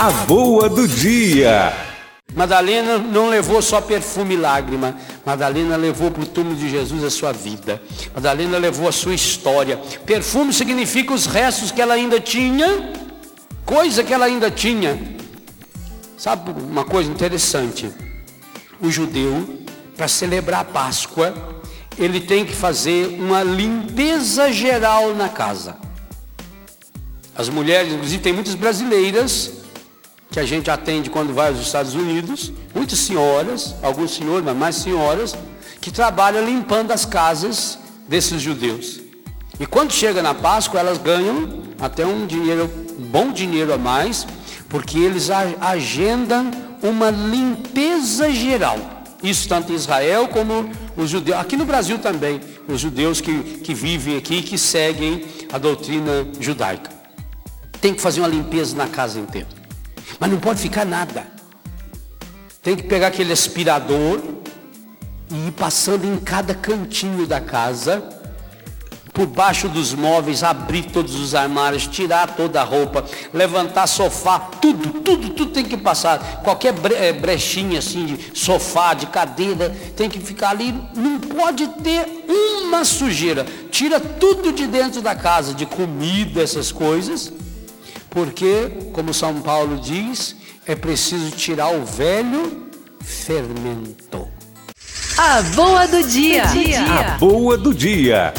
A boa do dia. Madalena não levou só perfume e lágrima. Madalena levou para o túmulo de Jesus a sua vida. Madalena levou a sua história. Perfume significa os restos que ela ainda tinha, coisa que ela ainda tinha. Sabe uma coisa interessante? O judeu, para celebrar a Páscoa, ele tem que fazer uma limpeza geral na casa. As mulheres, inclusive tem muitas brasileiras que a gente atende quando vai aos Estados Unidos, muitas senhoras, alguns senhores, mas mais senhoras, que trabalham limpando as casas desses judeus. E quando chega na Páscoa, elas ganham até um dinheiro, um bom dinheiro a mais, porque eles agendam uma limpeza geral. Isso tanto em Israel como os judeus, aqui no Brasil também, os judeus que, que vivem aqui, que seguem a doutrina judaica. Tem que fazer uma limpeza na casa inteira. Mas não pode ficar nada. Tem que pegar aquele aspirador e ir passando em cada cantinho da casa, por baixo dos móveis, abrir todos os armários, tirar toda a roupa, levantar sofá, tudo, tudo, tudo tem que passar. Qualquer eh, brechinha assim de sofá, de cadeira, tem que ficar ali. Não pode ter uma sujeira. Tira tudo de dentro da casa, de comida, essas coisas porque, como São Paulo diz, é preciso tirar o velho fermento. A boa do dia. A boa do dia.